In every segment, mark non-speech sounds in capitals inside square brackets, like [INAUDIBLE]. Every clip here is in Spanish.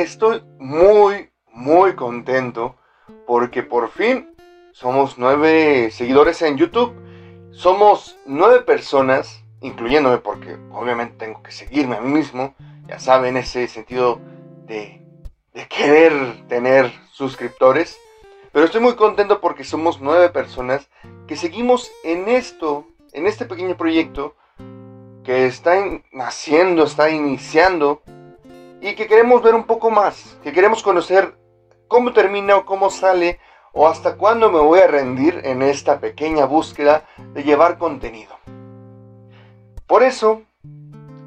estoy muy, muy contento porque por fin somos nueve seguidores en YouTube. Somos nueve personas, incluyéndome porque obviamente tengo que seguirme a mí mismo. Ya saben, ese sentido de, de querer tener suscriptores. Pero estoy muy contento porque somos nueve personas que seguimos en esto, en este pequeño proyecto que está naciendo, está iniciando y que queremos ver un poco más, que queremos conocer cómo termina o cómo sale o hasta cuándo me voy a rendir en esta pequeña búsqueda de llevar contenido. Por eso,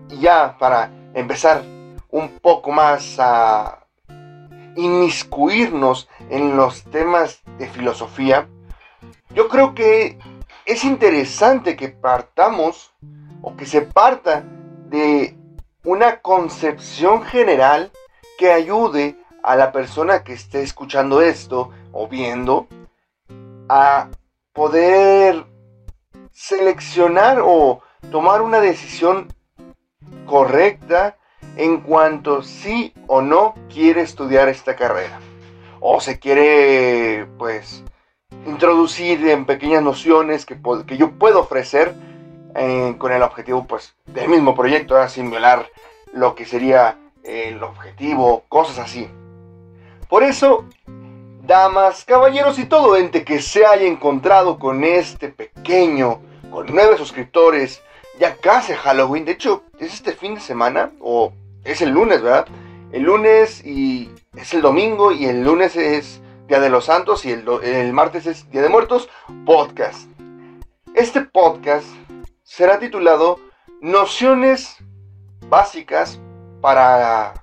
ya para empezar un poco más a inmiscuirnos en los temas de filosofía, yo creo que es interesante que partamos o que se parta de una concepción general que ayude a la persona que esté escuchando esto o viendo a poder seleccionar o tomar una decisión correcta en cuanto sí o no quiere estudiar esta carrera. O se quiere pues introducir en pequeñas nociones que, que yo puedo ofrecer eh, con el objetivo pues del mismo proyecto, sin violar lo que sería el objetivo, cosas así. Por eso, damas, caballeros y todo ente que se haya encontrado con este pequeño, con nueve suscriptores, ya casi Halloween, de hecho es este fin de semana, o es el lunes, ¿verdad? El lunes y es el domingo y el lunes es Día de los Santos y el, el martes es Día de Muertos, podcast. Este podcast será titulado Nociones básicas para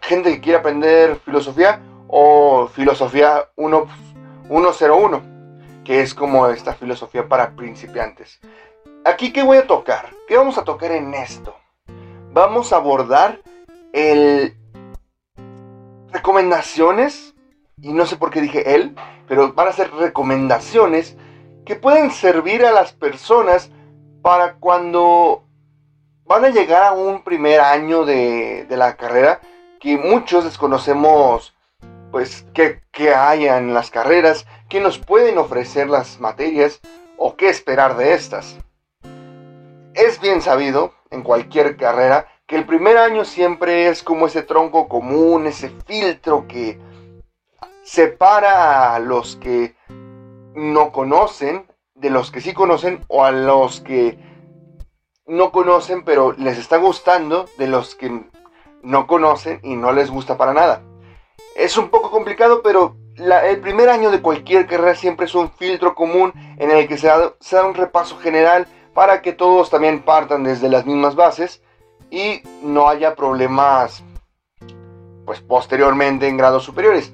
gente que quiere aprender filosofía o filosofía 101, que es como esta filosofía para principiantes. Aquí, ¿qué voy a tocar? ¿Qué vamos a tocar en esto? Vamos a abordar el recomendaciones, y no sé por qué dije él, pero van a ser recomendaciones que pueden servir a las personas para cuando van a llegar a un primer año de, la carrera que muchos desconocemos pues qué, qué hay en las carreras, qué nos pueden ofrecer las materias o qué esperar de estas. Es bien sabido en cualquier carrera que el primer año siempre es como ese tronco común, ese filtro que separa a los que no conocen de los que sí conocen o a los que no conocen pero les está gustando de los que no conocen y no les gusta para nada. Es un poco complicado, pero el primer año de cualquier carrera siempre es un filtro común en el que se da, un repaso general para que todos también partan desde las mismas bases y no haya problemas pues posteriormente en grados superiores.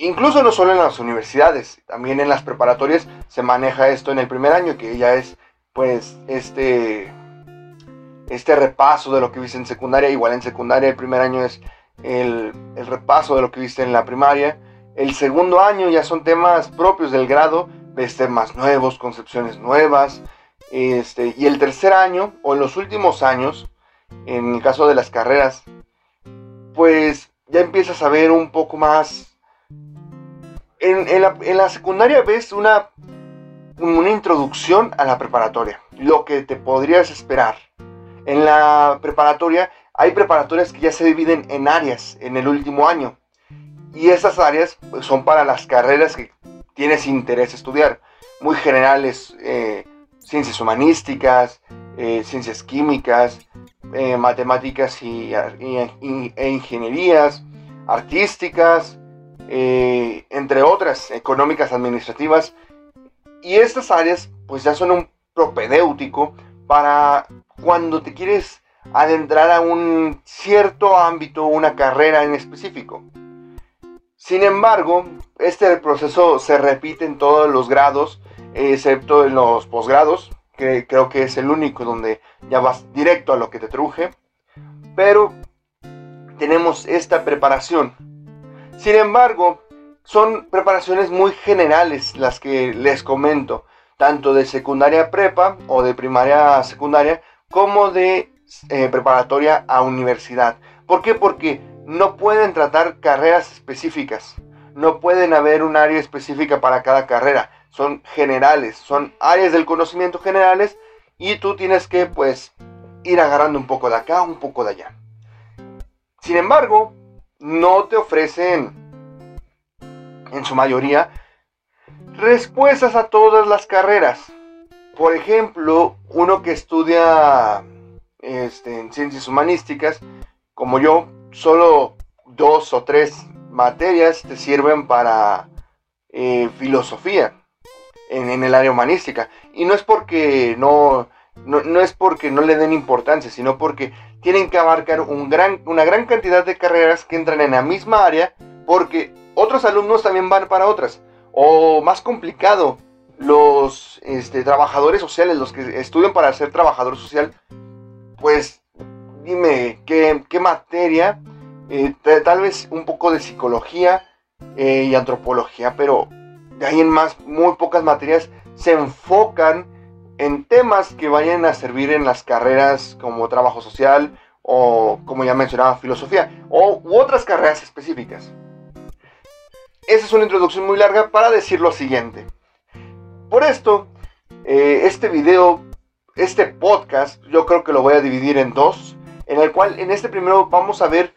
Incluso no solo en las universidades, también en las preparatorias se maneja esto en el primer año, que ya es pues este, este repaso de lo que viste en secundaria. Igual en secundaria el primer año es el, repaso de lo que viste en la primaria. El segundo año ya son temas propios del grado, ves temas nuevos, concepciones nuevas. Este, y el tercer año, o en los últimos años, en el caso de las carreras, pues ya empiezas a ver un poco más en, la, secundaria ves una, una introducción a la preparatoria, lo que te podrías esperar. En la preparatoria hay preparatorias que ya se dividen en áreas en el último año. Y esas áreas pues, son para las carreras que tienes interés estudiar. Muy generales, eh, ciencias humanísticas, eh, ciencias químicas, eh, matemáticas y, e ingenierías, artísticas, entre económicas administrativas. Y estas áreas pues ya son un propedéutico para cuando te quieres adentrar a un cierto ámbito, una carrera en específico. Sin embargo, este proceso se repite en todos los grados, excepto en los posgrados, que creo que es el único donde ya vas directo a lo que te truje. Pero tenemos esta preparación sin embargo, son preparaciones muy generales las que les comento, tanto de secundaria prepa o de primaria a secundaria, como de eh, preparatoria a universidad. ¿Por qué? Porque no pueden tratar carreras específicas. No pueden haber un área específica para cada carrera. Son generales, son áreas del conocimiento generales y tú tienes que pues ir agarrando un poco de acá, un poco de allá. Sin embargo, no te ofrecen en su mayoría respuestas a todas las carreras. Por ejemplo, uno que estudia este, en ciencias humanísticas, como yo, solo dos o tres materias te sirven para eh, filosofía en, el área humanística. Y no es porque no, no, es porque no le den importancia, sino porque tienen que abarcar un gran, una gran cantidad de carreras que entran en la misma área, porque otros alumnos también van para otras. O más complicado, los este, trabajadores sociales, los que estudian para ser trabajador social, pues dime qué, materia, eh, tal vez un poco de psicología eh, y antropología, pero de ahí en más, muy pocas materias se enfocan en temas que vayan a servir en las carreras como trabajo social o como ya mencionaba filosofía o u otras carreras específicas. Esa es una introducción muy larga para decir lo siguiente. Por esto, eh, este video, este podcast, yo creo que lo voy a dividir en dos, en el cual en este primero vamos a ver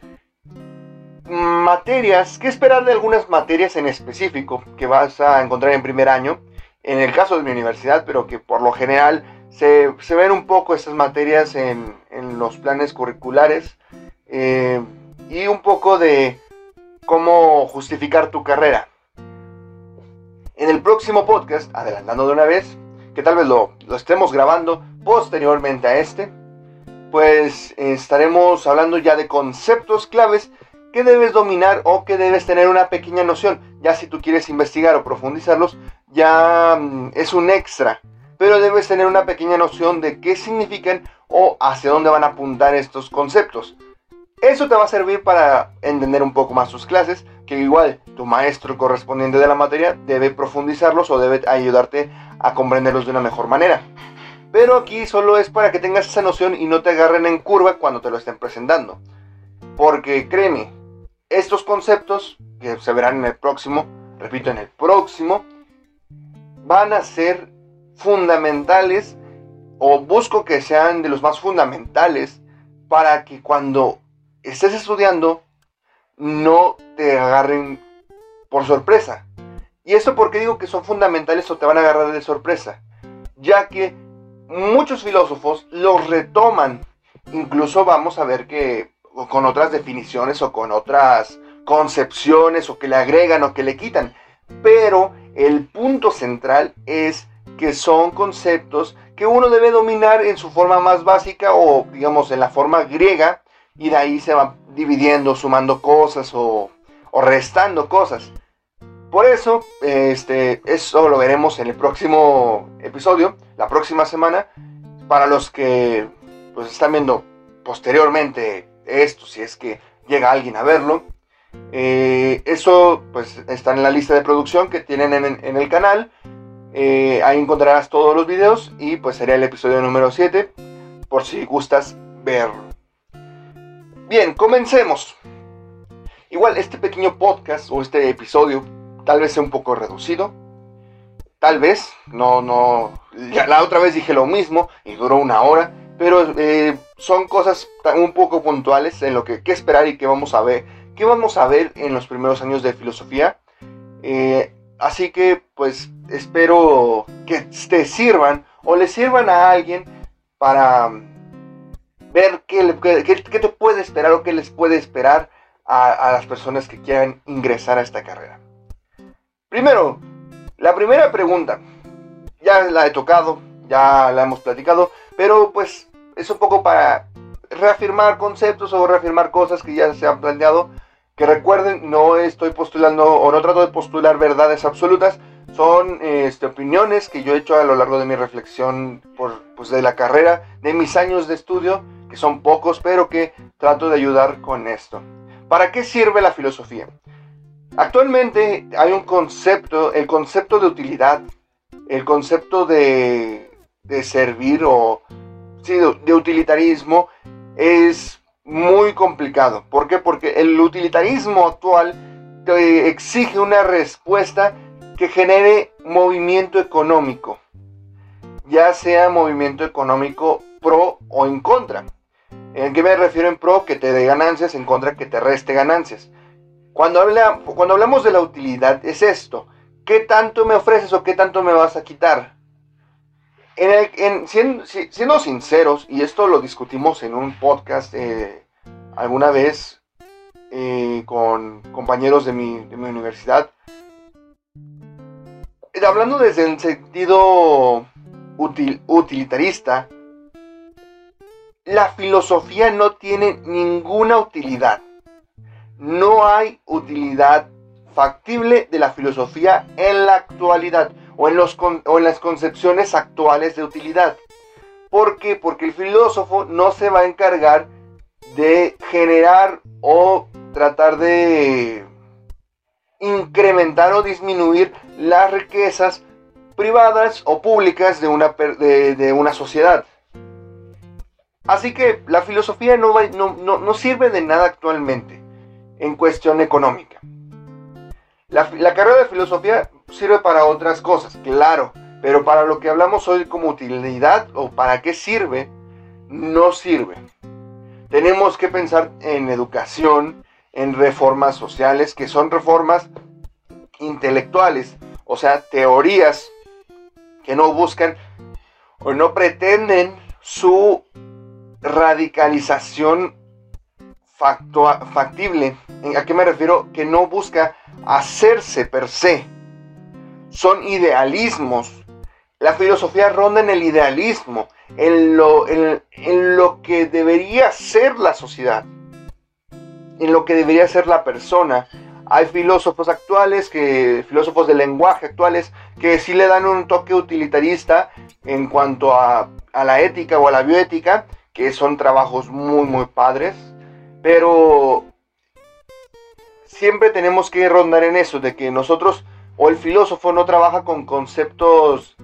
materias, qué esperar de algunas materias en específico que vas a encontrar en primer año, en el caso de mi universidad, pero que por lo general se, ven un poco estas materias en, los planes curriculares eh, y un poco de cómo justificar tu carrera. En el próximo podcast, adelantando de una vez, que tal vez lo, estemos grabando posteriormente a este, pues estaremos hablando ya de conceptos claves que debes dominar o que debes tener una pequeña noción. Ya si tú quieres investigar o profundizarlos, ya mm, es un extra. Pero debes tener una pequeña noción de qué significan o hacia dónde van a apuntar estos conceptos. Eso te va a servir para entender un poco más tus clases, que igual tu maestro correspondiente de la materia debe profundizarlos o debe ayudarte a comprenderlos de una mejor manera. Pero aquí solo es para que tengas esa noción y no te agarren en curva cuando te lo estén presentando. Porque créeme, estos conceptos, que se verán en el próximo, repito, en el próximo, van a ser fundamentales o busco que sean de los más fundamentales para que cuando estés estudiando, no te agarren por sorpresa. Y esto porque digo que son fundamentales o te van a agarrar de sorpresa, ya que muchos filósofos los retoman. Incluso vamos a ver que con otras definiciones o con otras concepciones o que le agregan o que le quitan. Pero el punto central es que son conceptos que uno debe dominar en su forma más básica o digamos en la forma griega y de ahí se va dividiendo, sumando cosas o, restando cosas. Por eso, este, eso lo veremos en el próximo episodio, la próxima semana. Para los que pues, están viendo posteriormente esto, si es que llega alguien a verlo. Eh, eso pues está en la lista de producción que tienen en, el canal. Eh, ahí encontrarás todos los videos y pues sería el episodio número 7 por si gustas verlo. Bien, comencemos. Igual este pequeño podcast o este episodio tal vez sea un poco reducido. Tal vez, no, no, ya la otra vez dije lo mismo y duró una hora, pero eh, son cosas un poco puntuales en lo que qué esperar y qué vamos a ver, qué vamos a ver en los primeros años de filosofía. Eh, así que pues espero que te sirvan o le sirvan a alguien para ver qué, qué, te puede esperar o qué les puede esperar a, las personas que quieran ingresar a esta carrera. Primero, la primera pregunta, ya la he tocado, ya la hemos platicado, pero pues es un poco para reafirmar conceptos o reafirmar cosas que ya se han planteado. Que recuerden, no estoy postulando o no trato de postular verdades absolutas, son este, opiniones que yo he hecho a lo largo de mi reflexión por, pues, de la carrera, de mis años de estudio que son pocos, pero que trato de ayudar con esto. ¿Para qué sirve la filosofía? Actualmente hay un concepto, el concepto de utilidad, el concepto de, de servir o sí, de utilitarismo es muy complicado. ¿Por qué? Porque el utilitarismo actual exige una respuesta que genere movimiento económico, ya sea movimiento económico pro o en contra. ¿En qué me refiero en pro? Que te dé ganancias, en contra que te reste ganancias. Cuando, habla, cuando hablamos de la utilidad es esto. ¿Qué tanto me ofreces o qué tanto me vas a quitar? En siendo, sinceros, y esto lo discutimos en un podcast eh, alguna vez eh, con compañeros de mi, de mi universidad, hablando desde el sentido utilitarista, la filosofía no tiene ninguna utilidad. No hay utilidad factible de la filosofía en la actualidad o en, las concepciones actuales de utilidad. ¿Por qué? Porque el filósofo no se va a encargar de generar o tratar de incrementar o disminuir las riquezas privadas o públicas de, una sociedad. Así que la filosofía no, no, no, sirve de nada actualmente en cuestión económica. La, la, carrera de filosofía sirve para otras cosas, claro, pero para lo que hablamos hoy como utilidad o para qué sirve, no sirve. Tenemos que pensar en educación, en reformas sociales, que son reformas intelectuales, o sea, teorías que no buscan o no pretenden su radicalización factible. ¿A qué me refiero? Que no busca hacerse per se. Son idealismos. La filosofía ronda en el idealismo, en lo, en lo que debería ser la sociedad, en lo que debería ser la persona, hay filósofos actuales, que, filósofos del lenguaje actuales, que sí le dan un toque utilitarista en cuanto a, la ética o a la bioética, que son trabajos muy, muy padres. Pero siempre tenemos que rondar en eso, de que nosotros o el filósofo no trabaja con conceptos,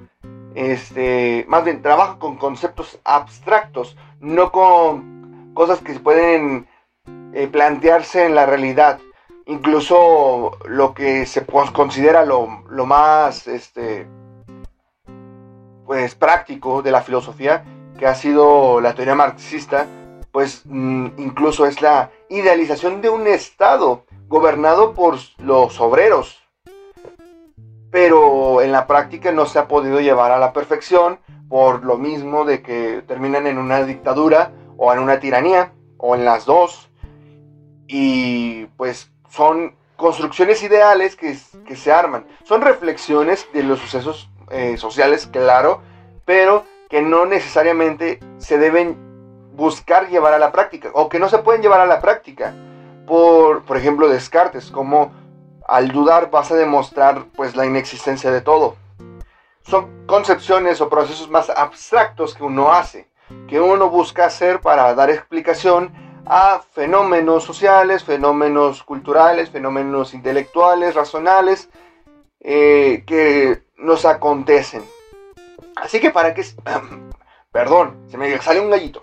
este, más bien trabaja con conceptos abstractos, no con cosas que se pueden eh, plantearse en la realidad incluso lo que se considera lo, más este, pues, práctico de la filosofía, que ha sido la teoría marxista, pues mm, incluso es la idealización de un Estado gobernado por los obreros. Pero en la práctica no se ha podido llevar a la perfección por lo mismo de que terminan en una dictadura o en una tiranía o en las dos. Y pues son construcciones ideales que, se arman. Son reflexiones de los sucesos eh, sociales, claro, pero que no necesariamente se deben buscar llevar a la práctica o que no se pueden llevar a la práctica. Por, por ejemplo, Descartes, como al dudar vas a demostrar pues la inexistencia de todo. Son concepciones o procesos más abstractos que uno hace, que uno busca hacer para dar explicación a fenómenos sociales, fenómenos culturales, fenómenos intelectuales, razonales, eh, que nos acontecen. Así que para qué... [CLEARS THROAT] Perdón, se me sale un gallito.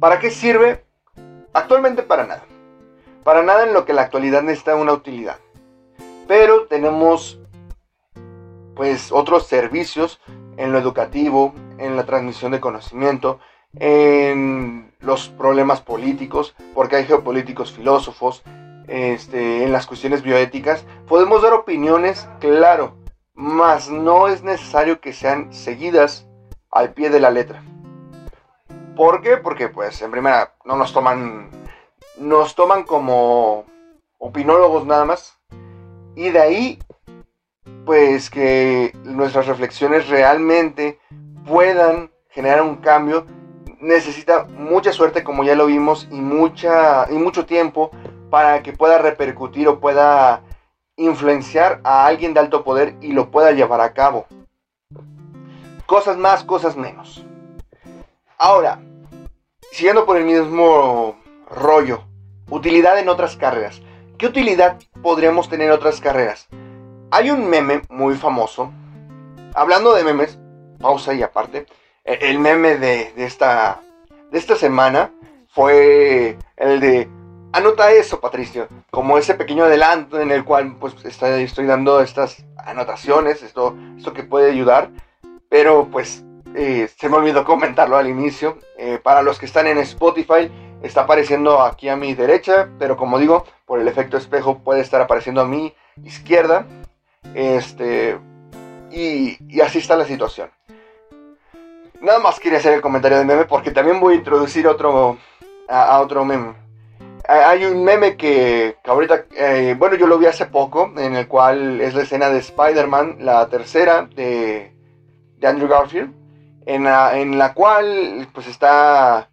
¿Para qué sirve? Actualmente para nada. Para nada en lo que la actualidad necesita una utilidad. Pero tenemos pues otros servicios en lo educativo, en la transmisión de conocimiento, en los problemas políticos, porque hay geopolíticos filósofos, este, en las cuestiones bioéticas, podemos dar opiniones, claro, mas no es necesario que sean seguidas al pie de la letra. ¿Por qué? Porque pues en primera no nos toman nos toman como opinólogos nada más y de ahí pues que nuestras reflexiones realmente puedan generar un cambio necesita mucha suerte, como ya lo vimos, y, mucha, y mucho tiempo para que pueda repercutir o pueda influenciar a alguien de alto poder y lo pueda llevar a cabo. Cosas más, cosas menos. Ahora, siguiendo por el mismo rollo, utilidad en otras carreras. ¿Qué utilidad podríamos tener en otras carreras? Hay un meme muy famoso. Hablando de memes, pausa y aparte. E-, el meme de, esta, de esta semana fue el de anota eso, Patricio, como ese pequeño adelanto en el cual pues estoy dando estas anotaciones, esto, esto que puede ayudar, pero pues eh, se me olvidó comentarlo al inicio. Eh, para los que están en Spotify, está apareciendo aquí a mi derecha, pero como digo, por el efecto espejo puede estar apareciendo a mi izquierda. Este, y, así está la situación. Nada más quería hacer el comentario de meme porque también voy a introducir otro a, otro meme. Hay un meme que, ahorita, eh, bueno, yo lo vi hace poco, en el cual es la escena de Spider-Man, la tercera de, de Andrew Garfield, en la, en la cual pues está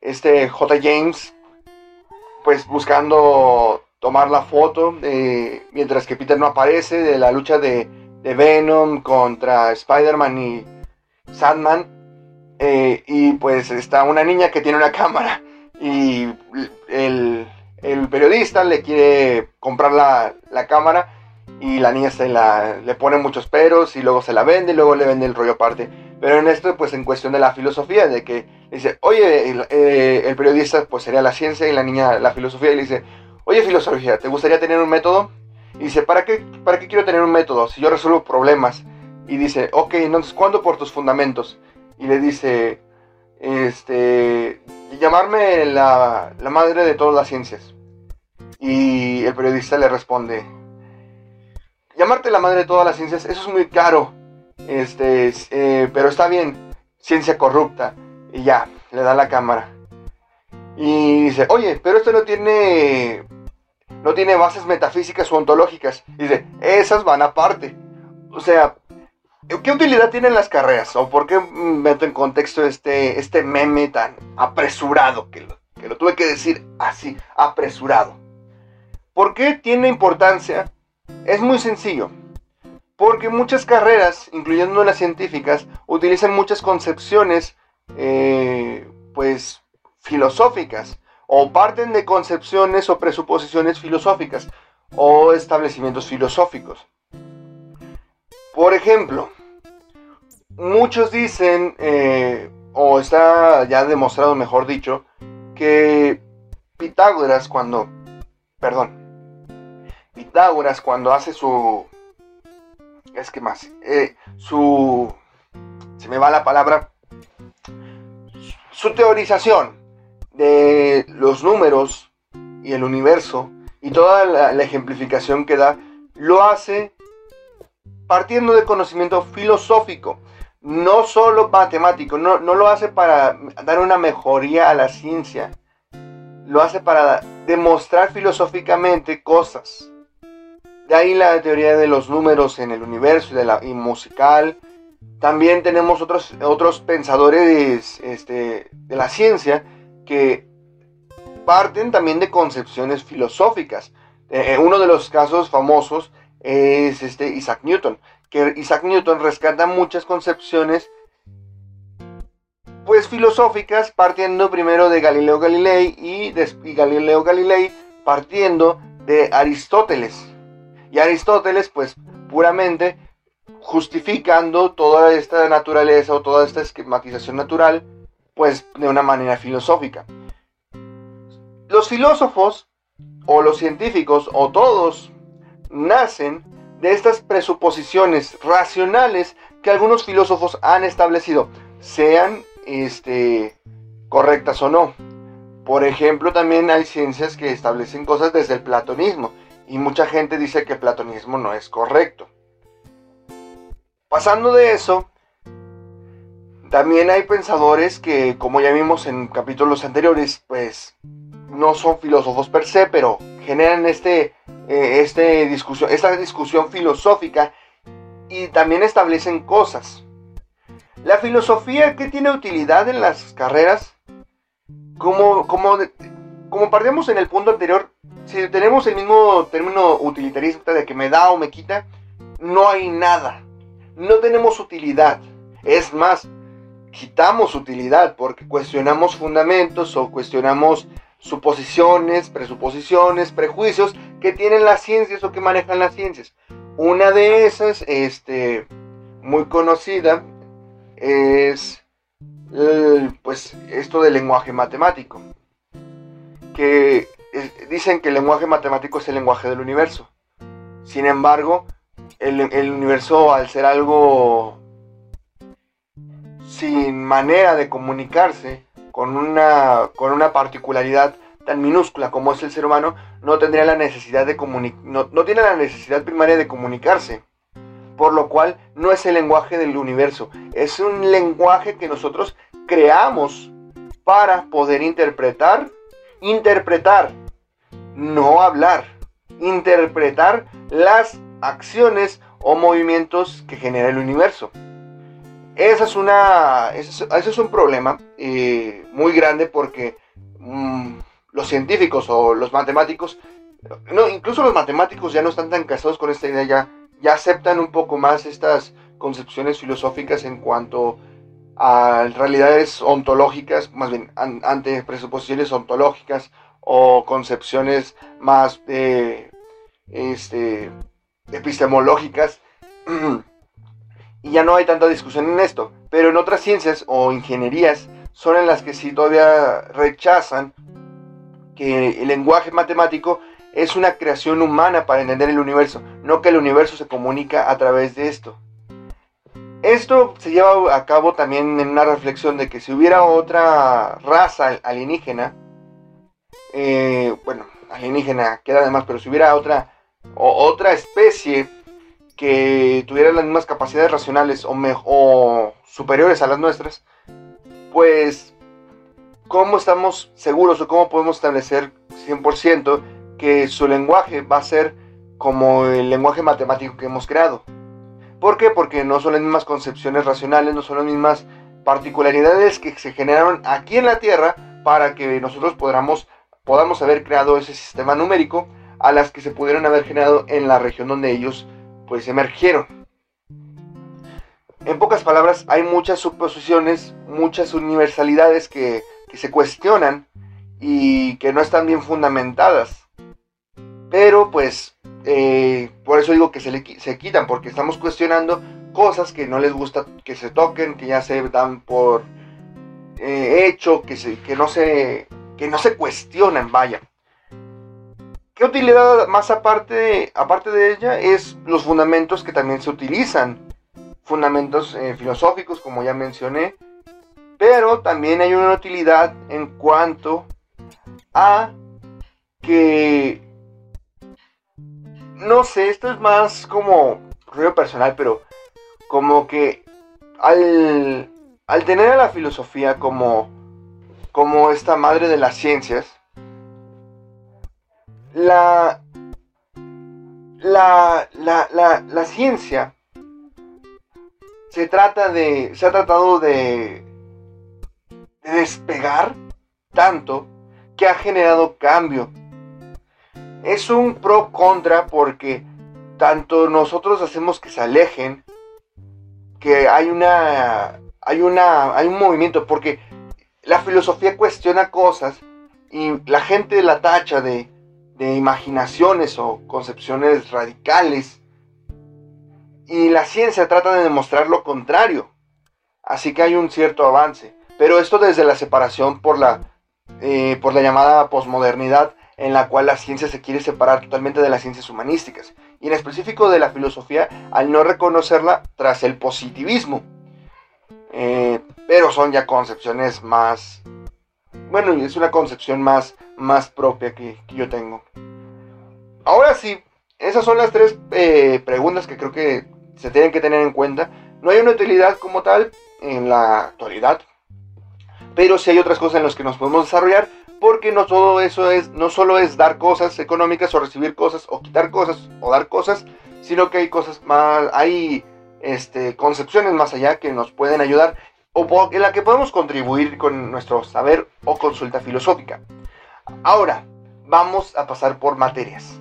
este J. James pues buscando tomar la foto mientras que Peter no aparece de la lucha de, Venom contra Spider-Man y Sandman eh, y pues está una niña que tiene una [LAUGHS] cámara y el, periodista le quiere comprar la, la cámara y la niña se la, le pone muchos peros y luego se la vende y luego le vende el rollo aparte. Pero en esto, pues en cuestión de la filosofía, de que dice, oye, el, eh, periodista pues sería la ciencia y la niña la filosofía y le dice, oye filosofía, ¿te gustaría tener un método? Y dice, ¿para qué, ¿para qué quiero tener un método si yo resuelvo problemas? Y dice, ok, entonces, ¿cuándo por tus fundamentos? Y le dice, este, llamarme la, la madre de todas las ciencias. Y el periodista le responde, llamarte la madre de todas las ciencias, eso es muy caro. Este, eh, pero está bien, ciencia corrupta. Y ya, le da la cámara. Y dice, oye, pero esto no tiene, no tiene bases metafísicas o ontológicas. Y dice, esas van aparte. O sea, ¿qué utilidad tienen las carreras? ¿O por qué meto en contexto este, este meme tan apresurado? Que que lo tuve que decir así, apresurado. ¿Por qué tiene importancia es muy sencillo, porque muchas carreras, incluyendo las científicas, utilizan muchas concepciones, eh, pues, filosóficas, o parten de concepciones o presuposiciones filosóficas, o establecimientos filosóficos. Por ejemplo, muchos dicen, eh, o está ya demostrado, mejor dicho, que Pitágoras cuando, perdón, Pitágoras cuando hace su... Es que más... Eh, su... Se me va la palabra. Su teorización de los números y el universo y toda la, ejemplificación que da, lo hace partiendo de conocimiento filosófico, no solo matemático, no, no, lo hace para dar una mejoría a la ciencia, lo hace para demostrar filosóficamente cosas. De ahí la teoría de los números en el universo y, de la, musical. También tenemos otros, otros pensadores este, de la ciencia que parten también de concepciones filosóficas. Eh, uno de los casos famosos es este Isaac Newton, que Isaac Newton rescata muchas concepciones pues filosóficas partiendo primero de Galileo Galilei y, y Galileo Galilei partiendo de Aristóteles. Y Aristóteles, pues puramente justificando toda esta naturaleza o toda esta esquematización natural, pues de una manera filosófica. Los filósofos o los científicos o todos nacen de estas presuposiciones racionales que algunos filósofos han establecido, sean este, correctas o no. Por ejemplo, también hay ciencias que establecen cosas desde el platonismo y mucha gente dice que el platonismo no es correcto. Pasando de eso, también hay pensadores que, como ya vimos en capítulos anteriores, pues no son filósofos per se, pero generan este, eh, este discusión, esta discusión filosófica y también establecen cosas. La filosofía, ¿qué tiene utilidad en las carreras? Como, como, como partimos en el punto anterior, si tenemos el mismo término utilitarista de que me da o me quita, no hay nada. No tenemos utilidad. Es más, quitamos utilidad porque cuestionamos fundamentos o cuestionamos suposiciones, presuposiciones, prejuicios que tienen las ciencias o que manejan las ciencias. Una de esas, este, muy conocida, es pues esto del lenguaje matemático. que dicen que el lenguaje matemático es el lenguaje del universo. Sin embargo, el, el universo al ser algo sin manera de comunicarse, con una, con una particularidad tan minúscula como es el ser humano, no tendría la necesidad de no, no tiene la necesidad primaria de comunicarse. Por lo cual no es el lenguaje del universo, es un lenguaje que nosotros creamos para poder interpretar, interpretar, no hablar, interpretar las acciones o movimientos que genera el universo. Esa es una, ese es, un problema muy grande porque mm, los científicos o los matemáticos, no, incluso los matemáticos ya no están tan casados con esta idea, ya, ya aceptan un poco más estas concepciones filosóficas en cuanto a realidades ontológicas, más bien ante presuposiciones ontológicas o concepciones más este, epistemológicas. [CLEARS THROAT] y ya no hay tanta discusión en esto. Pero en otras ciencias o ingenierías son en las que sí todavía rechazan que el lenguaje matemático es una creación humana para entender el universo, no que el universo se comunica a través de esto. Esto se lleva a cabo también en una reflexión de que si hubiera otra raza alienígena, eh, bueno, alienígena queda además, pero si hubiera otra, otra especie que tuviera las mismas capacidades racionales o, o superiores a las nuestras, pues, ¿cómo estamos seguros o cómo podemos establecer 100% que su lenguaje va a ser como el lenguaje matemático que hemos creado? ¿Por qué? Porque no son las mismas concepciones racionales, no son las mismas particularidades que se generaron aquí en la Tierra para que nosotros podamos, podamos haber creado ese sistema numérico a las que se pudieron haber generado en la región donde ellos pues emergieron. En pocas palabras, hay muchas suposiciones, muchas universalidades que, se cuestionan y que no están bien fundamentadas. Pero pues, eh, por eso digo que se, le, se quitan, porque estamos cuestionando cosas que no les gusta que se toquen, que ya se dan por eh, hecho, que, que, no se, que no se cuestionan, vaya. ¿Qué utilidad más aparte, aparte de ella es los fundamentos que también se utilizan? Fundamentos eh, filosóficos, como ya mencioné, pero también hay una utilidad en cuanto a que, no sé, esto es más como ruido personal, pero como que al, al tener a la filosofía como, como esta madre de las ciencias, la, la, la, la, ciencia se trata de, se ha tratado de, despegar tanto que ha generado cambio. Es un pro contra porque tanto nosotros hacemos que se alejen, que hay una, hay una, hay un movimiento, porque la filosofía cuestiona cosas y la gente la tacha de, de imaginaciones o concepciones radicales. Y la ciencia trata de demostrar lo contrario. Así que hay un cierto avance. Pero esto desde la separación por la, eh, por la llamada posmodernidad, en la cual la ciencia se quiere separar totalmente de las ciencias humanísticas. Y en específico de la filosofía, al no reconocerla tras el positivismo. Eh, pero son ya concepciones más... Bueno, es una concepción más más propia que, yo tengo. Ahora sí, esas son las tres eh, preguntas que creo que se tienen que tener en cuenta. No hay una utilidad como tal en la actualidad, pero sí hay otras cosas en las que nos podemos desarrollar, porque no todo eso es, no solo es dar cosas económicas o recibir cosas o quitar cosas o dar cosas, sino que hay cosas más, hay este, concepciones más allá que nos pueden ayudar o en la que podemos contribuir con nuestro saber o consulta filosófica. Ahora, vamos a pasar por materias.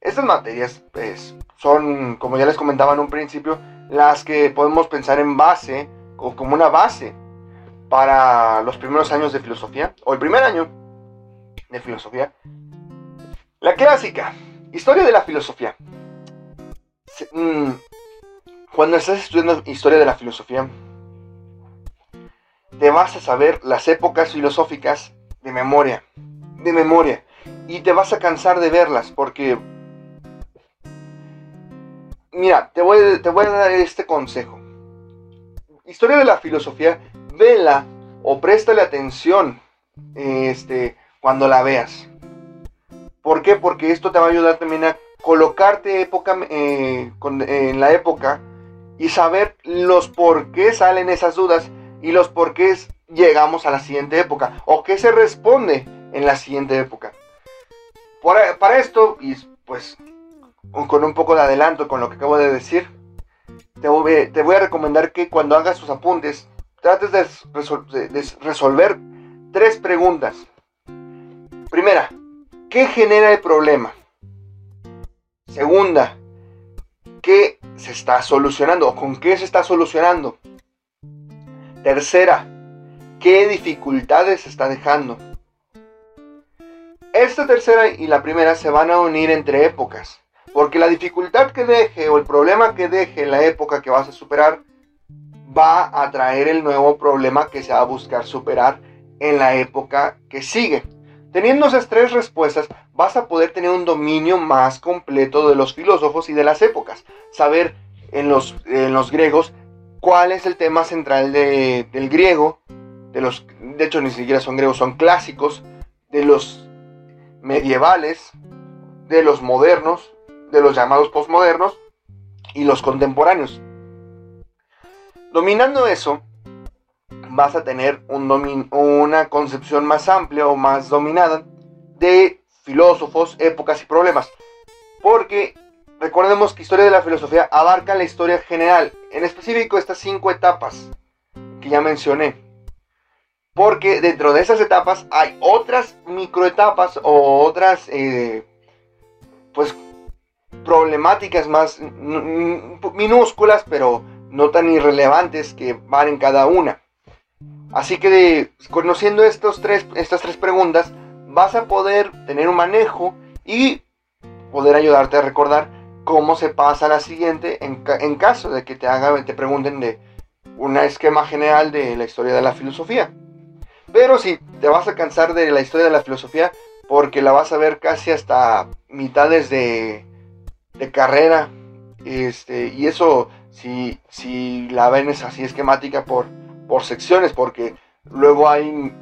Estas materias pues, son, como ya les comentaba en un principio, las que podemos pensar en base o como una base para los primeros años de filosofía, o el primer año de filosofía. La clásica, historia de la filosofía. Mm, cuando estás estudiando historia de la filosofía, te vas a saber las épocas filosóficas de memoria de memoria y te vas a cansar de verlas porque mira, te voy, te voy a dar este consejo. Historia de la filosofía, vela o préstale atención este, cuando la veas. ¿Por qué? Porque esto te va a ayudar también a colocarte época, eh, en la época y saber los por qué salen esas dudas y los por qué llegamos a la siguiente época o qué se responde en la siguiente época. para esto, y pues con un poco de adelanto con lo que acabo de decir, te voy, a recomendar que cuando hagas tus apuntes, trates de, resolver tres preguntas. Primera, ¿qué genera el problema? Segunda, ¿qué se está solucionando o con qué se está solucionando? Tercera, ¿qué dificultades se está dejando? Esta tercera y la primera se van a unir entre épocas. Porque la dificultad que deje o el problema que deje la época que vas a superar va a traer el nuevo problema que se va a buscar superar en la época que sigue. Teniendo esas tres respuestas, vas a poder tener un dominio más completo de los filósofos y de las épocas. Saber en los, en los griegos cuál es el tema central del griego, de los, de hecho ni siquiera son griegos, son clásicos, de los medievales, de los modernos, de los llamados postmodernos y los contemporáneos. Dominando eso, vas a tener un una concepción más amplia o más dominada de filósofos, épocas y problemas. Porque recordemos que historia de la filosofía abarca la historia general, en específico estas cinco etapas que ya mencioné. Porque dentro de esas etapas hay otras microetapas o otras eh, pues problemáticas más minúsculas, pero no tan irrelevantes que van en cada una. Así que conociendo estos tres, estas tres preguntas, vas a poder tener un manejo y poder ayudarte a recordar cómo se pasa a la siguiente en, en caso de que te, haga, te pregunten de un esquema general de la historia de la filosofía. Pero si te vas a cansar de la historia de la filosofía porque la vas a ver casi hasta mitades de, de carrera. Este, y eso, si, si la ven es así esquemática por, por secciones, porque luego hay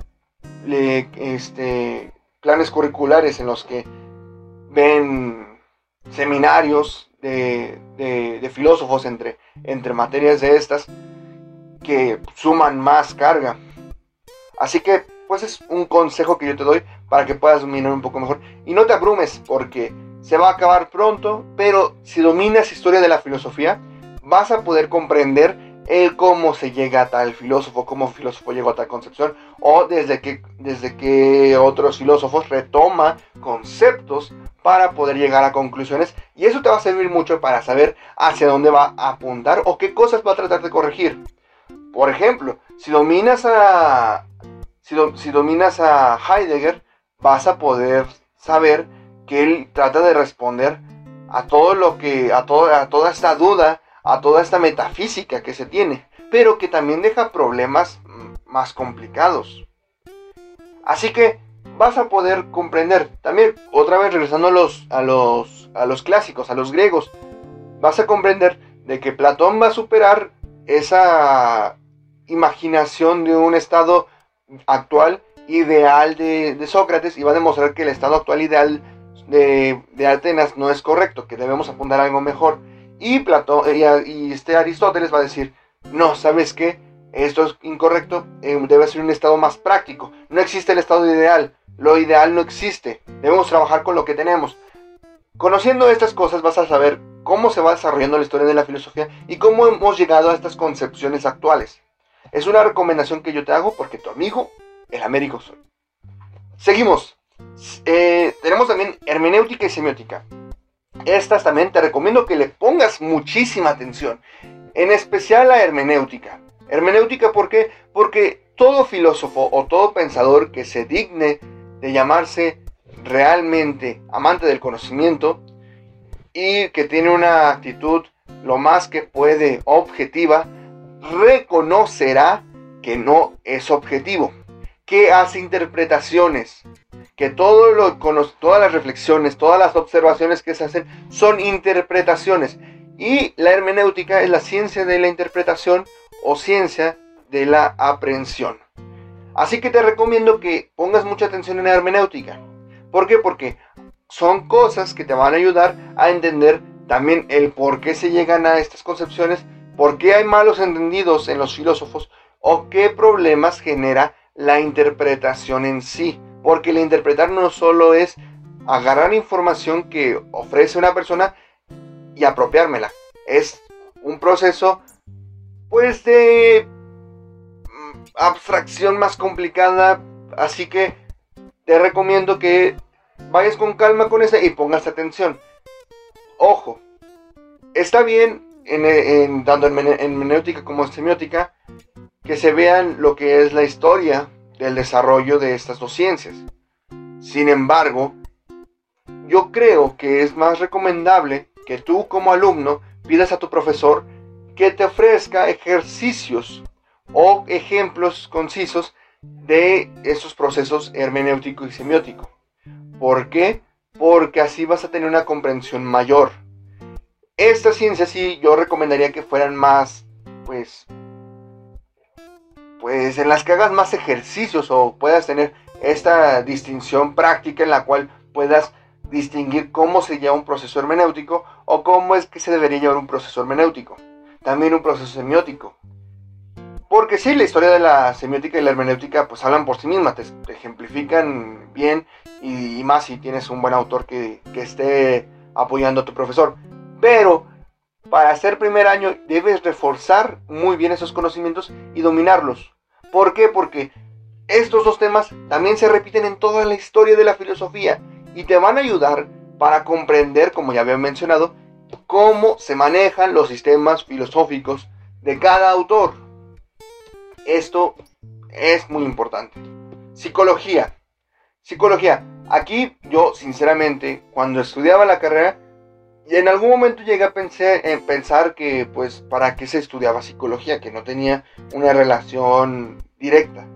este, planes curriculares en los que ven seminarios de, de, filósofos entre, entre materias de estas que suman más carga. Así que, pues es un consejo que yo te doy para que puedas dominar un poco mejor. Y no te abrumes, porque se va a acabar pronto, pero si dominas historia de la filosofía, vas a poder comprender el cómo se llega a tal filósofo, cómo filósofo llegó a tal concepción, o desde que, desde que otros filósofos retoma conceptos para poder llegar a conclusiones, y eso te va a servir mucho para saber hacia dónde va a apuntar o qué cosas va a tratar de corregir. Por ejemplo, si dominas a, si, si dominas a Heidegger, vas a poder saber que él trata de responder a todo lo que, a, a toda esta duda, a toda esta metafísica que se tiene, pero que también deja problemas más complicados. Así que vas a poder comprender, también otra vez regresando a los, a los, a los clásicos, a los griegos, vas a comprender de que Platón va a superar esa imaginación de un estado actual ideal de, Sócrates y va a demostrar que el estado actual ideal de, Atenas no es correcto, que debemos apuntar algo mejor. Y, Platón, eh, y, este Aristóteles va a decir, no, ¿sabes qué? Esto es incorrecto, eh, debe ser un estado más práctico. No existe el estado ideal, lo ideal no existe, debemos trabajar con lo que tenemos. Conociendo estas cosas vas a saber cómo se va desarrollando la historia de la filosofía y cómo hemos llegado a estas concepciones actuales. Es una recomendación que yo te hago porque tu amigo, el Américo soy. Seguimos. Eh, tenemos también hermenéutica y semiótica. Estas también te recomiendo que le pongas muchísima atención, en especial a hermenéutica. Hermenéutica, ¿por qué? Porque todo filósofo o todo pensador que se digne de llamarse realmente amante del conocimiento y que tiene una actitud lo más que puede objetiva, reconocerá que no es objetivo, que hace interpretaciones, que todas las reflexiones, todas las observaciones que se hacen son interpretaciones. Y la hermenéutica es la ciencia de la interpretación o ciencia de la aprehensión. Así que te recomiendo que pongas mucha atención en la hermenéutica. ¿Por qué? Porque son cosas que te van a ayudar a entender también el por qué se llegan a estas concepciones, por qué hay malos entendidos en los filósofos o qué problemas genera la interpretación en sí. Porque el interpretar no solo es agarrar información que ofrece una persona y apropiármela. Es un proceso pues de mm, abstracción más complicada. Así que te recomiendo que vayas con calma con esa y pongas atención. Ojo, está bien en, tanto en, en como en semiótica que se vean lo que es la historia del desarrollo de estas dos ciencias. Sin embargo, yo creo que es más recomendable que tú como alumno pidas a tu profesor que te ofrezca ejercicios o ejemplos concisos de esos procesos hermenéutico y semiótico. ¿Por qué? Porque así vas a tener una comprensión mayor. Esta ciencia sí yo recomendaría que fueran más, pues, pues en las que hagas más ejercicios o puedas tener esta distinción práctica en la cual puedas distinguir cómo se lleva un proceso hermenéutico o cómo es que se debería llevar un proceso hermenéutico. También un proceso semiótico. Porque sí, la historia de la semiótica y la hermenéutica pues hablan por sí mismas, te, ejemplifican bien y, más si tienes un buen autor que, que esté apoyando a tu profesor. Pero para hacer primer año debes reforzar muy bien esos conocimientos y dominarlos. ¿Por qué? Porque estos dos temas también se repiten en toda la historia de la filosofía y te van a ayudar para comprender, como ya había mencionado, cómo se manejan los sistemas filosóficos de cada autor. Esto es muy importante. Psicología. Psicología. Aquí yo, sinceramente, cuando estudiaba la carrera, y en algún momento llegué a pensar, en pensar que, pues, ¿para qué se estudiaba psicología? Que no tenía una relación directa.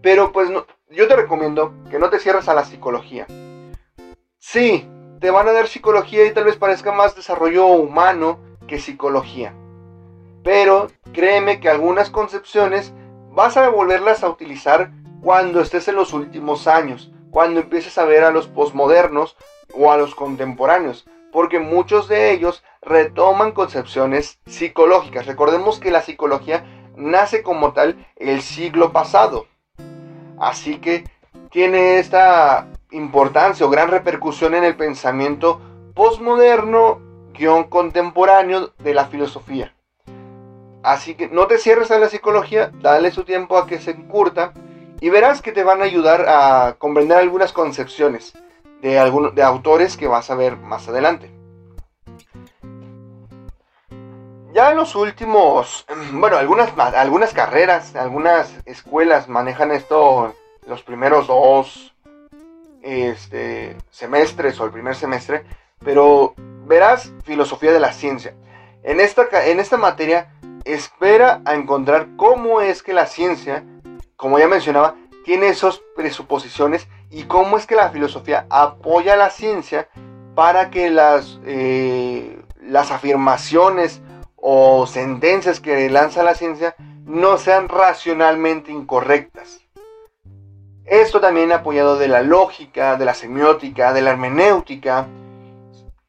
Pero, pues, yo te recomiendo que no te cierres a la psicología. Sí, te van a dar psicología y tal vez parezca más desarrollo humano que psicología. Pero créeme que algunas concepciones vas a volverlas a utilizar cuando estés en los últimos años, cuando empieces a ver a los posmodernos o a los contemporáneos porque muchos de ellos retoman concepciones psicológicas. Recordemos que la psicología nace como tal el siglo pasado. Así que tiene esta importancia o gran repercusión en el pensamiento postmoderno guion contemporáneo de la filosofía. Así que no te cierres a la psicología, dale su tiempo a que se encurta y verás que te van a ayudar a comprender algunas concepciones de, de autores que vas a ver más adelante. Ya en los últimos, [CLEARS THROAT] bueno, algunas, algunas carreras, algunas escuelas manejan esto los primeros dos este, semestres o el primer semestre, pero verás filosofía de la ciencia. En esta, en esta materia espera a encontrar cómo es que la ciencia, como ya mencionaba, tiene esas presuposiciones y cómo es que la filosofía apoya a la ciencia para que las, eh, las afirmaciones o sentencias que lanza la ciencia no sean racionalmente incorrectas. Esto también apoyado de la lógica, de la semiótica, de la hermenéutica,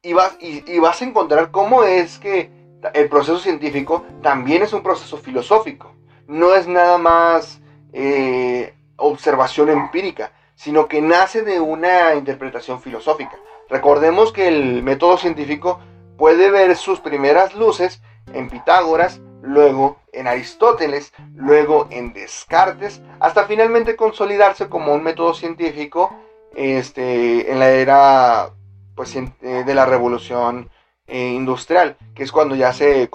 y vas, y vas a encontrar cómo es que el proceso científico también es un proceso filosófico. No es nada más eh, observación empírica, sino que nace de una interpretación filosófica. Recordemos que el método científico puede ver sus primeras luces en Pitágoras, luego en Aristóteles, luego en Descartes, hasta finalmente consolidarse como un método científico este, en la era pues, eh, de la revolución eh, industrial, que es cuando ya se,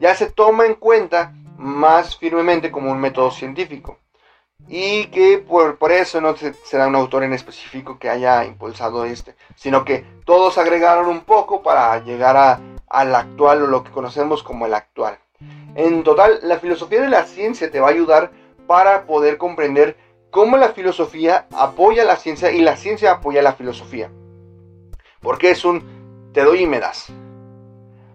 ya se toma en cuenta más firmemente como un método científico. Y que por, por eso no se, da un autor en específico que haya impulsado este, sino que todos agregaron un poco para llegar a, al actual o lo que conocemos como el actual. En total, la filosofía de la ciencia te va a ayudar para poder comprender cómo la filosofía apoya la ciencia y la ciencia apoya la filosofía. Porque es un te doy y me das.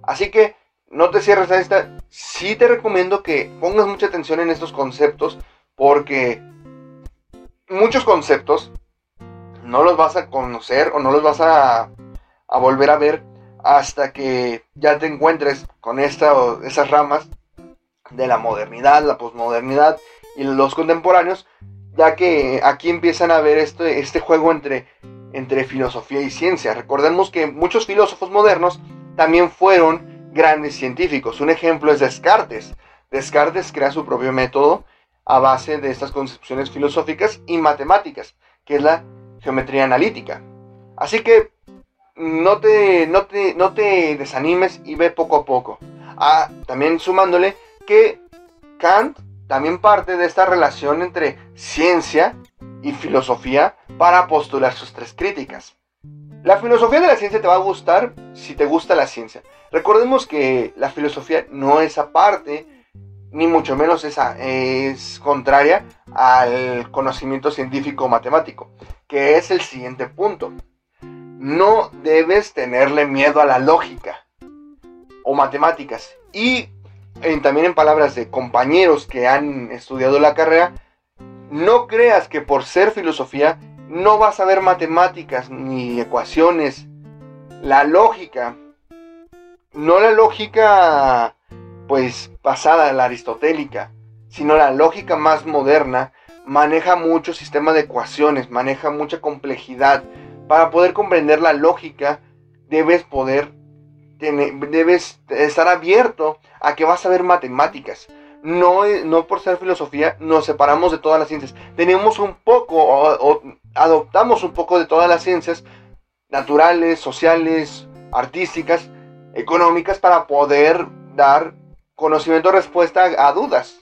Así que no te cierres a esta. Sí te recomiendo que pongas mucha atención en estos conceptos porque muchos conceptos no los vas a conocer o no los vas a, a volver a ver hasta que ya te encuentres con esta, esas ramas de la modernidad, la posmodernidad y los contemporáneos, ya que aquí empiezan a ver este, este juego entre, entre filosofía y ciencia. Recordemos que muchos filósofos modernos también fueron grandes científicos. Un ejemplo es Descartes. Descartes crea su propio método a base de estas concepciones filosóficas y matemáticas, que es la geometría analítica. Así que no te, no te, no te desanimes y ve poco a poco. Ah, también sumándole que Kant también parte de esta relación entre ciencia y filosofía para postular sus tres críticas. La filosofía de la ciencia te va a gustar si te gusta la ciencia. Recordemos que la filosofía no es aparte, ni mucho menos esa, es contraria al conocimiento científico matemático, que es el siguiente punto. No debes tenerle miedo a la lógica o matemáticas. Y también en palabras de compañeros que han estudiado la carrera, no creas que por ser filosofía no vas a ver matemáticas ni ecuaciones. La lógica, no la lógica pues pasada a la aristotélica, sino la lógica más moderna, maneja mucho sistema de ecuaciones, maneja mucha complejidad. Para poder comprender la lógica, debes poder, debes estar abierto a que vas a ver matemáticas no, no por ser filosofía nos separamos de todas las ciencias. Tenemos un poco, o, adoptamos un poco de todas las ciencias naturales, sociales, artísticas, económicas para poder dar conocimiento respuesta a, dudas.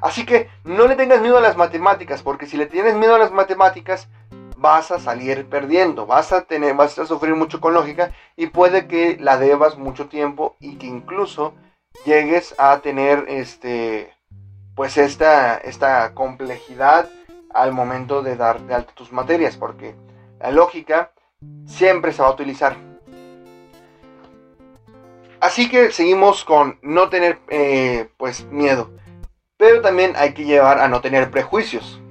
Así que no le tengas miedo a las matemáticas, porque si le tienes miedo a las matemáticas, vas a salir perdiendo, vas a tener, vas a sufrir mucho con lógica y puede que la debas mucho tiempo y que incluso llegues a tener este pues esta, esta complejidad al momento de dar de alta tus materias, porque la lógica siempre se va a utilizar. Así que seguimos con no tener eh, pues miedo, pero también hay que llevar a no tener prejuicios.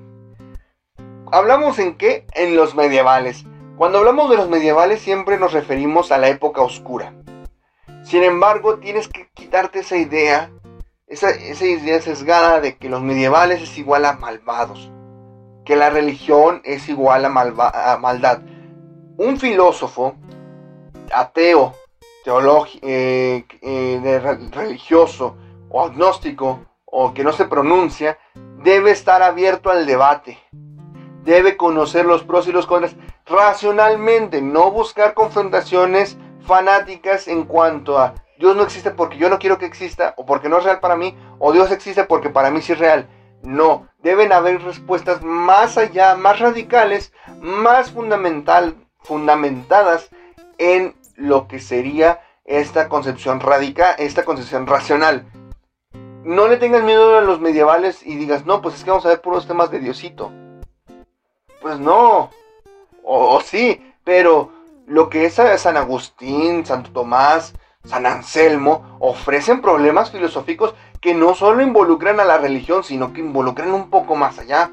Hablamos en qué? En los medievales. Cuando hablamos de los medievales siempre nos referimos a la época oscura. Sin embargo, tienes que quitarte esa idea, esa, idea sesgada de que los medievales es igual a malvados, que la religión es igual a, maldad. Un filósofo ateo, eh, eh, religioso o agnóstico o que no se pronuncia, debe estar abierto al debate. Debe conocer los pros y los contras racionalmente, no buscar confrontaciones fanáticas en cuanto a Dios no existe porque yo no quiero que exista o porque no es real para mí o Dios existe porque para mí sí es real. No, deben haber respuestas más allá, más radicales, más fundamental, fundamentadas en lo que sería esta concepción radical, esta concepción racional. No le tengas miedo a los medievales y digas, no, pues es que vamos a ver puros temas de Diosito. Pues no, o, sí, pero lo que es San Agustín, Santo Tomás, San Anselmo, ofrecen problemas filosóficos que no solo involucran a la religión, sino que involucran un poco más allá.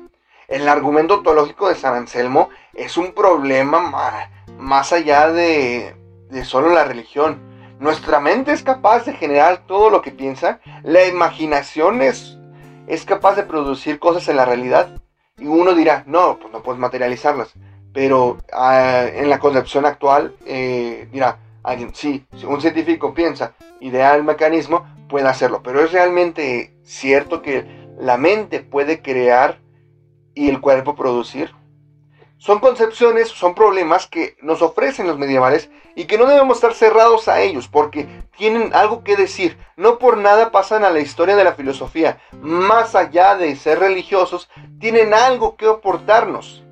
El argumento teológico de San Anselmo es un problema más allá de, de solo la religión. Nuestra mente es capaz de generar todo lo que piensa, la imaginación es, es capaz de producir cosas en la realidad. Y uno dirá, no, pues no puedes materializarlas pero ah, en la concepción actual eh, dirá alguien, sí, si un científico piensa ideal el mecanismo, puede hacerlo, pero es realmente cierto que la mente puede crear y el cuerpo producir. Son concepciones, son problemas que nos ofrecen los medievales y que no debemos estar cerrados a ellos porque tienen algo que decir. No por nada pasan a la historia de la filosofía. Más allá de ser religiosos, tienen algo que aportarnos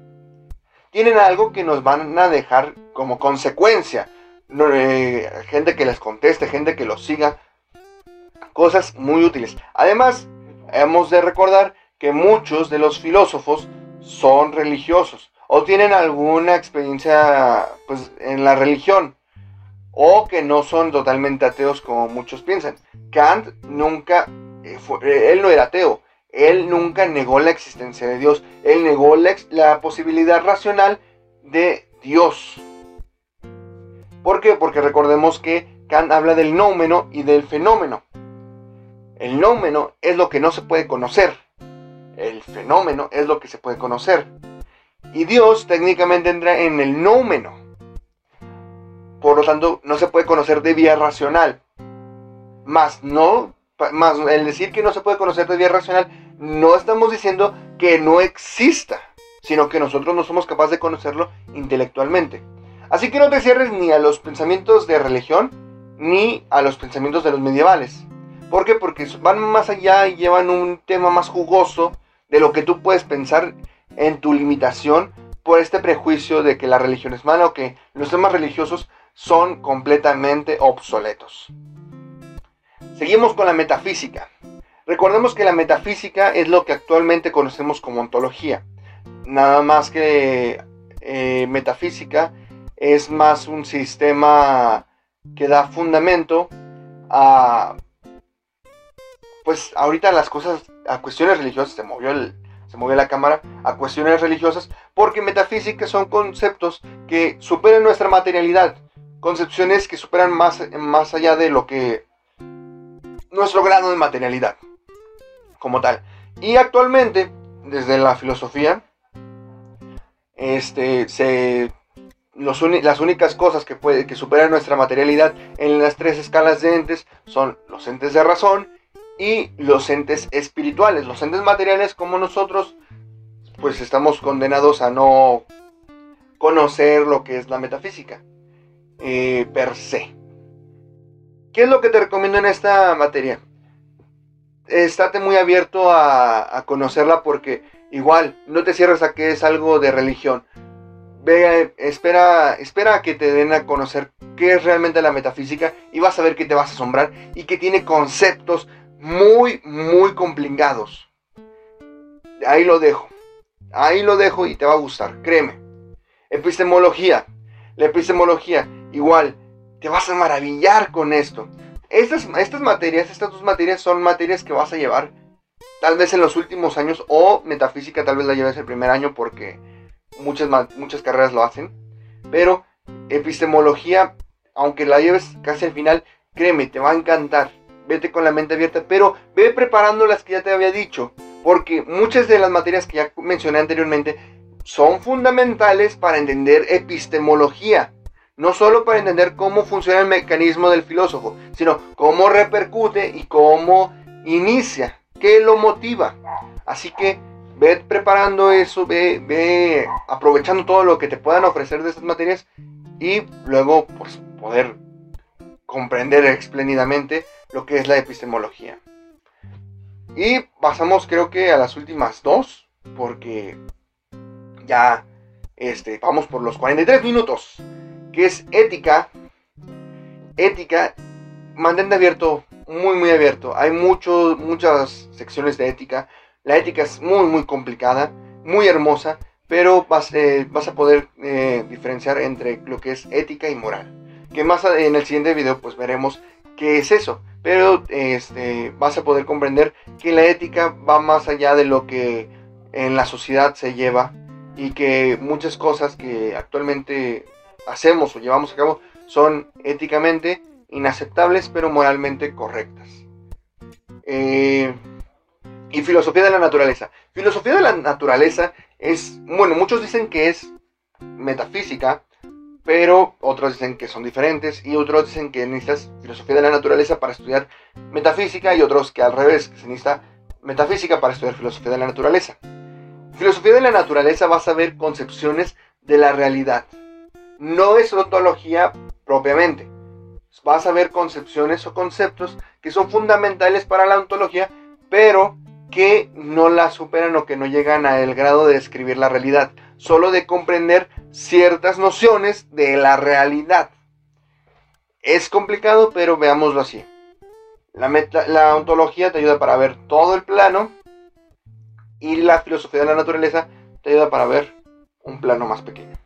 tienen algo que nos van a dejar como consecuencia. Eh, gente que les conteste, gente que los siga. Cosas muy útiles. Además, hemos de recordar que muchos de los filósofos son religiosos o tienen alguna experiencia pues, en la religión o que no son totalmente ateos como muchos piensan. Kant nunca, eh, eh, él no era ateo, él nunca negó la existencia de Dios, él negó la, la posibilidad racional de Dios. ¿Por qué? Porque recordemos que Kant habla del nómeno y del fenómeno. El nómeno es lo que no se puede conocer. El fenómeno es lo que se puede conocer. Y Dios técnicamente entra en el nómeno. Por lo tanto, no se puede conocer de vía racional. Más no, más el decir que no se puede conocer de vía racional, no estamos diciendo que no exista, sino que nosotros no somos capaces de conocerlo intelectualmente. Así que no te cierres ni a los pensamientos de religión ni a los pensamientos de los medievales. ¿Por qué? Porque van más allá y llevan un tema más jugoso de lo que tú puedes pensar en tu limitación por este prejuicio de que la religión es mala o que los temas religiosos son completamente obsoletos. Seguimos con la metafísica. Recordemos que la metafísica es lo que actualmente conocemos como ontología. Nada más que eh, metafísica es más un sistema que da fundamento a pues ahorita las cosas a cuestiones religiosas se movió el, se movió la cámara a cuestiones religiosas, porque metafísica son conceptos que superan nuestra materialidad, concepciones que superan más, más allá de lo que nuestro grado de materialidad como tal. Y actualmente, desde la filosofía, este, las únicas cosas que, puede, que superan nuestra materialidad en las tres escalas de entes son los entes de razón, y los entes espirituales. Los entes materiales como nosotros, pues estamos condenados a no conocer lo que es la metafísica eh, per se. ¿Qué es lo que te recomiendo en esta materia? Estate muy abierto a, a conocerla porque igual no te cierres a que es algo de religión. Ve, espera, espera a que te den a conocer qué es realmente la metafísica y vas a ver que te vas a asombrar y que tiene conceptos muy, muy complicados. Ahí lo dejo. Ahí lo dejo y te va a gustar, créeme. Epistemología. La epistemología, igual, te vas a maravillar con esto. Estas, estas materias, estas dos materias son materias que vas a llevar tal vez en los últimos años o metafísica tal vez la lleves el primer año porque muchas, muchas carreras lo hacen. Pero epistemología, aunque la lleves casi al final, créeme, te va a encantar vete con la mente abierta, pero ve preparando las que ya te había dicho, porque muchas de las materias que ya mencioné anteriormente son fundamentales para entender epistemología, no solo para entender cómo funciona el mecanismo del filósofo, sino cómo repercute y cómo inicia, qué lo motiva. Así que ve preparando eso, ve, ve aprovechando todo lo que te puedan ofrecer de estas materias y luego pues poder comprender espléndidamente lo que es la epistemología. Y pasamos creo que a las últimas dos, porque ya este, vamos por los 43 minutos, que es ética. Ética, mantente abierto, muy muy abierto. Hay mucho, muchas secciones de ética. La ética es muy muy complicada, muy hermosa, pero vas, eh, vas a poder eh, diferenciar entre lo que es ética y moral. Que más en el siguiente video pues veremos qué es eso pero este, vas a poder comprender que la ética va más allá de lo que en la sociedad se lleva y que muchas cosas que actualmente hacemos o llevamos a cabo son éticamente inaceptables pero moralmente correctas. Eh, y filosofía de la naturaleza. Filosofía de la naturaleza es, bueno, muchos dicen que es metafísica, pero otros dicen que son diferentes y otros dicen que necesitas filosofía de la naturaleza para estudiar metafísica y otros que al revés, que se necesita metafísica para estudiar filosofía de la naturaleza. Filosofía de la naturaleza vas a ver concepciones de la realidad. No es ontología propiamente. Vas a ver concepciones o conceptos que son fundamentales para la ontología, pero que no la superan o que no llegan al grado de describir la realidad, solo de comprender ciertas nociones de la realidad. Es complicado, pero veámoslo así. La, la ontología te ayuda para ver todo el plano y la filosofía de la naturaleza te ayuda para ver un plano más pequeño.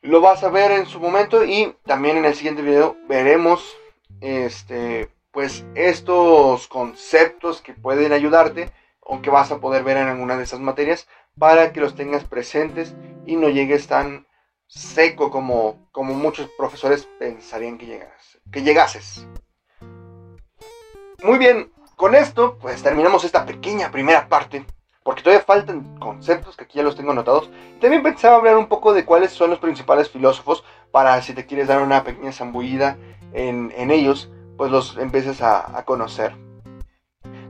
Lo vas a ver en su momento y también en el siguiente video veremos este pues estos conceptos que pueden ayudarte o que vas a poder ver en alguna de esas materias para que los tengas presentes y no llegues tan seco como, como muchos profesores pensarían que, llegas, que llegases. Muy bien, con esto pues terminamos esta pequeña primera parte, porque todavía faltan conceptos que aquí ya los tengo anotados. también pensaba hablar un poco de cuáles son los principales filósofos para si te quieres dar una pequeña zambullida en, en ellos, pues los empieces a, a conocer.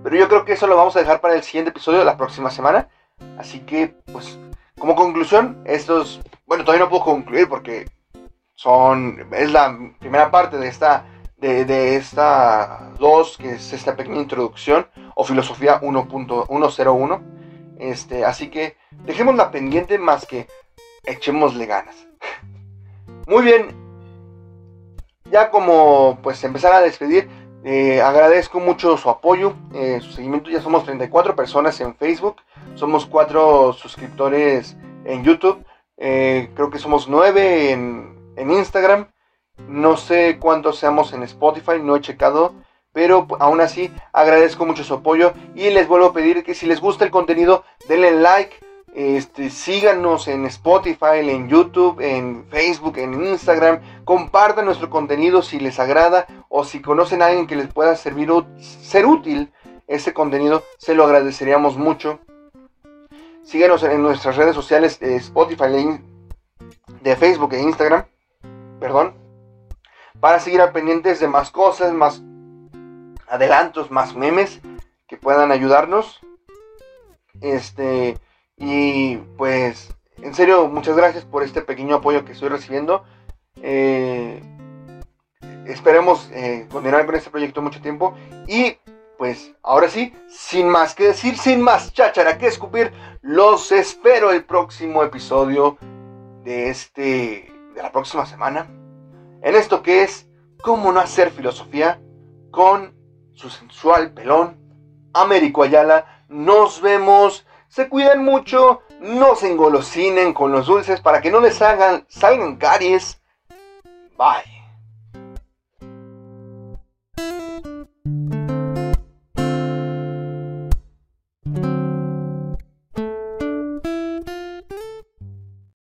Pero yo creo que eso lo vamos a dejar para el siguiente episodio la próxima semana. Así que, pues, como conclusión, estos, bueno, todavía no puedo concluir porque son, es la primera parte de esta, de, de esta 2, que es esta pequeña introducción, o filosofía 1.101. Este, así que dejémosla pendiente más que echémosle ganas. [LAUGHS] Muy bien, ya como pues empezar a despedir, eh, agradezco mucho su apoyo, eh, su seguimiento. Ya somos 34 personas en Facebook, somos 4 suscriptores en YouTube, eh, creo que somos 9 en, en, Instagram. No sé cuántos seamos en Spotify, no he checado, pero aún así agradezco mucho su apoyo y les vuelvo a pedir que si les gusta el contenido, denle like este, síganos en Spotify, en YouTube, en Facebook, en Instagram. Compartan nuestro contenido si les agrada o si conocen a alguien que les pueda servir ser útil ese contenido, se lo agradeceríamos mucho. Síganos en nuestras redes sociales de Spotify, de Facebook e Instagram, perdón, para seguir al pendientes de más cosas, más adelantos, más memes que puedan ayudarnos. Este, y pues, en serio, muchas gracias por este pequeño apoyo que estoy recibiendo. Eh, esperemos eh, continuar con este proyecto mucho tiempo. Y pues, ahora sí, sin más que decir, sin más cháchara que escupir, los espero el próximo episodio de este, de la próxima semana. En esto que es, cómo no hacer filosofía con su sensual pelón, Américo Ayala. Nos vemos se cuiden mucho, no se engolosinen con los dulces para que no les hagan, salgan caries. Bye.